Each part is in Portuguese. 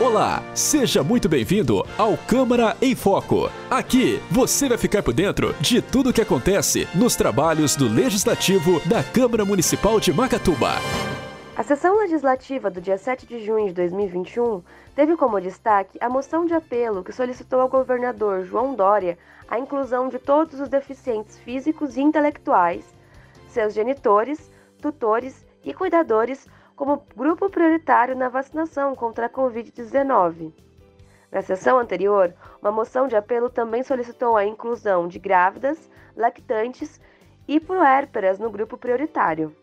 Olá, seja muito bem-vindo ao Câmara em Foco. Aqui você vai ficar por dentro de tudo o que acontece nos trabalhos do Legislativo da Câmara Municipal de Macatuba. A sessão legislativa do dia 7 de junho de 2021 teve como destaque a moção de apelo que solicitou ao governador João Dória a inclusão de todos os deficientes físicos e intelectuais, seus genitores, tutores e cuidadores como grupo prioritário na vacinação contra a Covid-19. Na sessão anterior, uma moção de apelo também solicitou a inclusão de grávidas, lactantes e puérperas no grupo prioritário.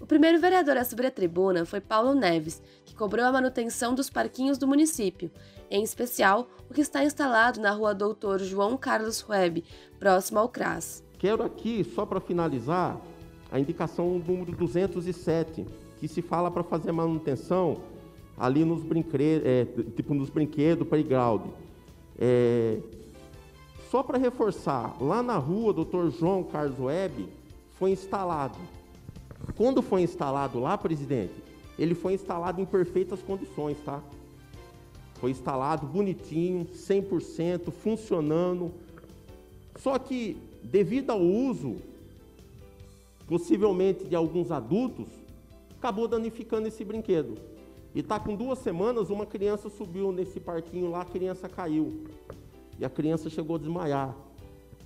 O primeiro vereador a subir a tribuna foi Paulo Neves, que cobrou a manutenção dos parquinhos do município, em especial o que está instalado na rua Doutor João Carlos Web, próximo ao CRAS. Quero aqui, só para finalizar, a indicação número 207, que se fala para fazer manutenção ali nos, brinquedos, é, tipo nos brinquedos playground. É, só para reforçar, lá na rua Doutor João Carlos Web foi instalado quando foi instalado lá, presidente, ele foi instalado em perfeitas condições, tá? Foi instalado bonitinho, 100%, funcionando. Só que, devido ao uso, possivelmente de alguns adultos, acabou danificando esse brinquedo. E está com duas semanas, uma criança subiu nesse parquinho lá, a criança caiu. E a criança chegou a desmaiar.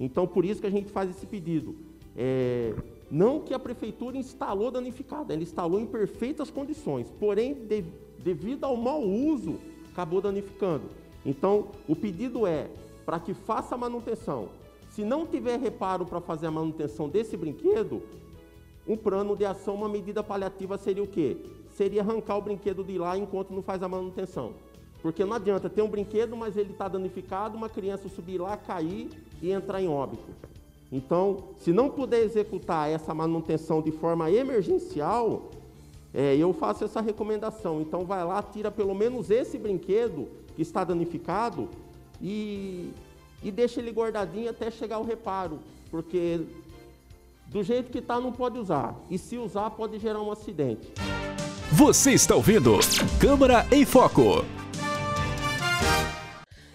Então, por isso que a gente faz esse pedido. É, não que a prefeitura instalou danificada, ela instalou em perfeitas condições, porém, de, devido ao mau uso, acabou danificando. Então, o pedido é para que faça a manutenção. Se não tiver reparo para fazer a manutenção desse brinquedo, um plano de ação, uma medida paliativa seria o quê? Seria arrancar o brinquedo de lá enquanto não faz a manutenção. Porque não adianta ter um brinquedo, mas ele está danificado, uma criança subir lá, cair e entrar em óbito. Então, se não puder executar essa manutenção de forma emergencial, é, eu faço essa recomendação. Então, vai lá, tira pelo menos esse brinquedo que está danificado e, e deixa ele guardadinho até chegar o reparo, porque do jeito que está não pode usar. E se usar, pode gerar um acidente. Você está ouvindo Câmara em Foco.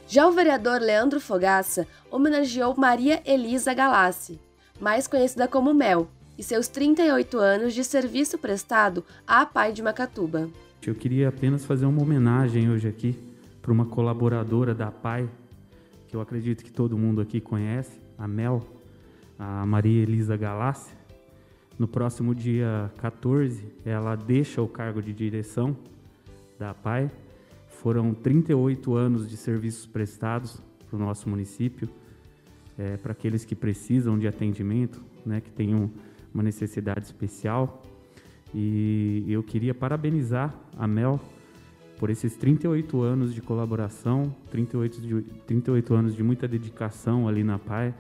Já o vereador Leandro Fogaça homenageou Maria Elisa Galassi, mais conhecida como Mel, e seus 38 anos de serviço prestado à Pai de Macatuba. Eu queria apenas fazer uma homenagem hoje aqui para uma colaboradora da Pai, que eu acredito que todo mundo aqui conhece, a Mel, a Maria Elisa Galassi. No próximo dia 14, ela deixa o cargo de direção da Pai foram 38 anos de serviços prestados para o nosso município, é, para aqueles que precisam de atendimento, né, que tenham uma necessidade especial. E eu queria parabenizar a Mel por esses 38 anos de colaboração, 38, de, 38 anos de muita dedicação ali na PAI.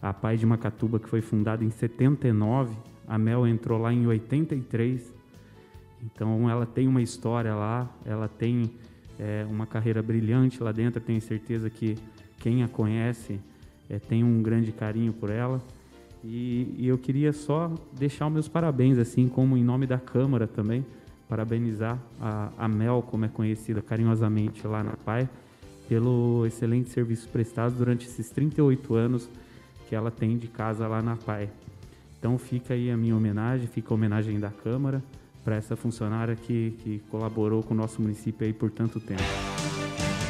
A PAI de Macatuba, que foi fundada em 79, a Mel entrou lá em 83. Então ela tem uma história lá, ela tem é, uma carreira brilhante lá dentro. Tenho certeza que quem a conhece é, tem um grande carinho por ela. E, e, eu queria só deixar os meus parabéns, assim como em nome da Câmara também, parabenizar a, a Mel, como é conhecida carinhosamente lá na PAI, pelo excelente serviço prestado durante esses 38 anos que ela tem de casa lá na PAI. Então fica aí a minha homenagem, fica a homenagem da Câmara para essa funcionária que, que colaborou com o nosso município aí por tanto tempo.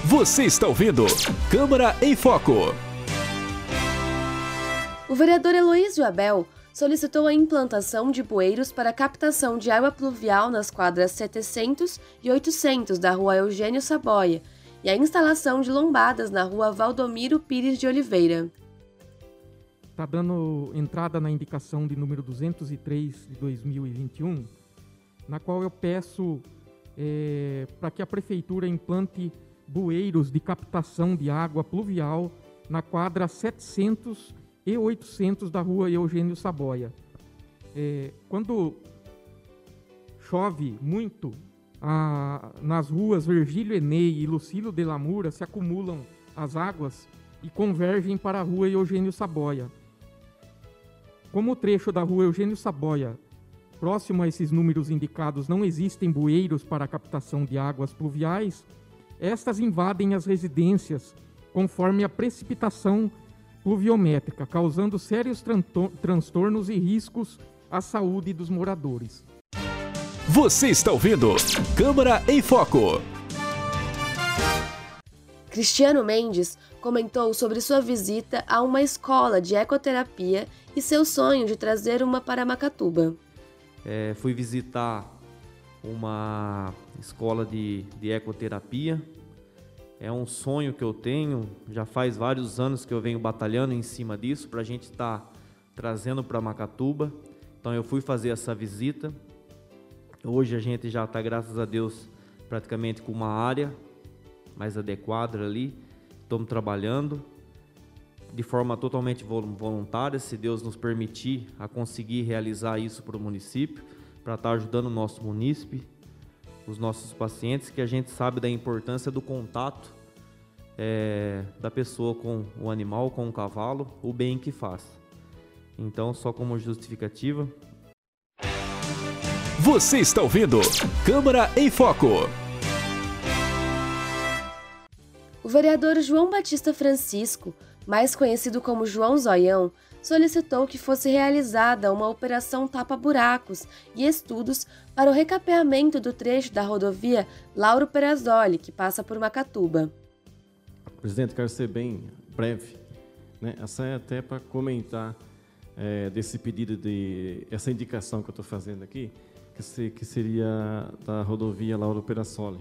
Você está ouvindo Câmara em Foco. O vereador Heloísio Abel solicitou a implantação de bueiros para captação de água pluvial nas quadras 700 e 800 da rua Eugênio Saboia e a instalação de lombadas na rua Valdomiro Pires de Oliveira. Está dando entrada na indicação de número 203 de 2021 na qual eu peço é, para que a prefeitura implante bueiros de captação de água pluvial na quadra 700 e 800 da rua Eugênio Saboia. É, quando chove muito, a, nas ruas Virgílio Enei e Lucílio de Lamura se acumulam as águas e convergem para a rua Eugênio Saboia. Como o trecho da rua Eugênio Saboia Próximo a esses números indicados, não existem bueiros para a captação de águas pluviais. estas invadem as residências conforme a precipitação pluviométrica, causando sérios transtornos e riscos à saúde dos moradores. Você está ouvindo Câmara em Foco. Cristiano Mendes comentou sobre sua visita a uma escola de ecoterapia e seu sonho de trazer uma para Macatuba. É, fui visitar uma escola de, de ecoterapia. É um sonho que eu tenho, já faz vários anos que eu venho batalhando em cima disso, para a gente estar tá trazendo para Macatuba. Então eu fui fazer essa visita. Hoje a gente já está, graças a Deus, praticamente com uma área mais adequada ali. Estamos trabalhando de forma totalmente voluntária, se Deus nos permitir a conseguir realizar isso para o município, para estar tá ajudando o nosso munícipe, os nossos pacientes, que a gente sabe da importância do contato é, da pessoa com o animal, com o cavalo, o bem que faz. Então, só como justificativa. Você está ouvindo Câmara em Foco. O vereador João Batista Francisco, mais conhecido como João Zoião, solicitou que fosse realizada uma operação tapa-buracos e estudos para o recapeamento do trecho da rodovia Lauro Perazzoli, que passa por Macatuba. Presidente, quero ser bem breve. Né? Essa é até para comentar é, desse pedido de essa indicação que eu estou fazendo aqui, que, se, que seria da rodovia Lauro Perazzoli.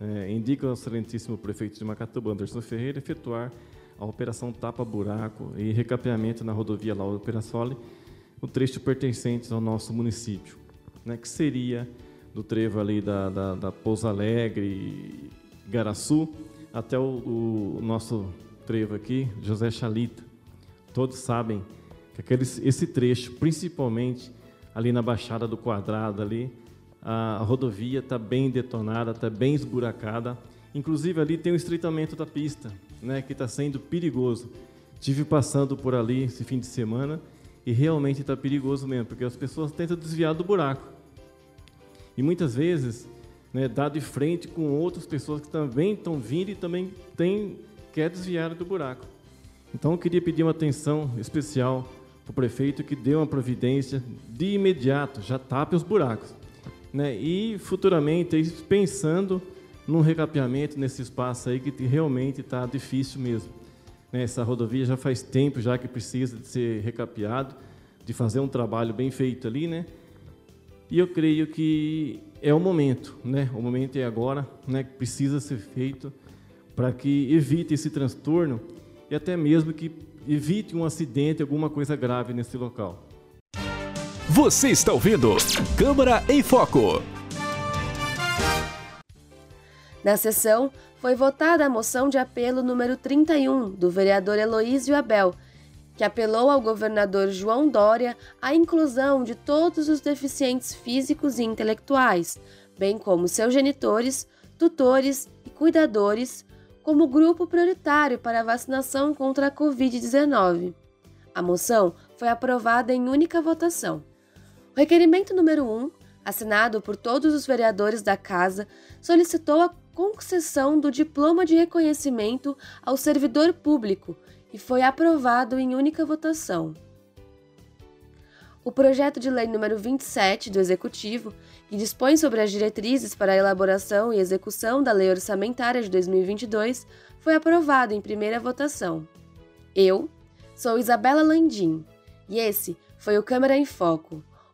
É, indica o excelentíssimo prefeito de Macatuba, Anderson Ferreira, efetuar a operação tapa-buraco e recapeamento na rodovia Lauro Perassoli, o trecho pertencente ao nosso município, né, que seria do trevo ali da, da, da Pouso Alegre, Garaçu, até o, o, nosso trevo aqui, José Chalita. Todos sabem que aquele, esse trecho, principalmente ali na Baixada do Quadrado, ali, a rodovia está bem detonada, está bem esburacada. Inclusive ali tem o estreitamento da pista, né, que está sendo perigoso. Tive passando por ali esse fim de semana e realmente está perigoso mesmo, porque as pessoas tentam desviar do buraco. E muitas vezes, né, dá de frente com outras pessoas que também estão vindo e também tem, quer desviar do buraco. Então eu queria pedir uma atenção especial para o prefeito que dê uma providência de imediato, já tape os buracos. Né, e futuramente, pensando num recapeamento nesse espaço aí que realmente está difícil mesmo. Né, essa rodovia já faz tempo já que precisa de ser recapeado, de fazer um trabalho bem feito ali, né? E eu creio que é o momento, né? O momento é agora, né? Que precisa ser feito para que evite esse transtorno e até mesmo que evite um acidente, alguma coisa grave nesse local. Você está ouvindo Câmara em Foco. Na sessão, foi votada a moção de apelo número 31 do vereador Heloísio Abel, que apelou ao governador João Dória a inclusão de todos os deficientes físicos e intelectuais, bem como seus genitores, tutores e cuidadores, como grupo prioritário para a vacinação contra a Covid-19. A moção foi aprovada em única votação. O requerimento número 1, assinado por todos os vereadores da Casa, solicitou a concessão do diploma de reconhecimento ao servidor público e foi aprovado em única votação. O projeto de lei número 27 do Executivo, que dispõe sobre as diretrizes para a elaboração e execução da Lei Orçamentária de 2022, foi aprovado em primeira votação. Eu sou Isabela Landim e esse foi o Câmara em Foco,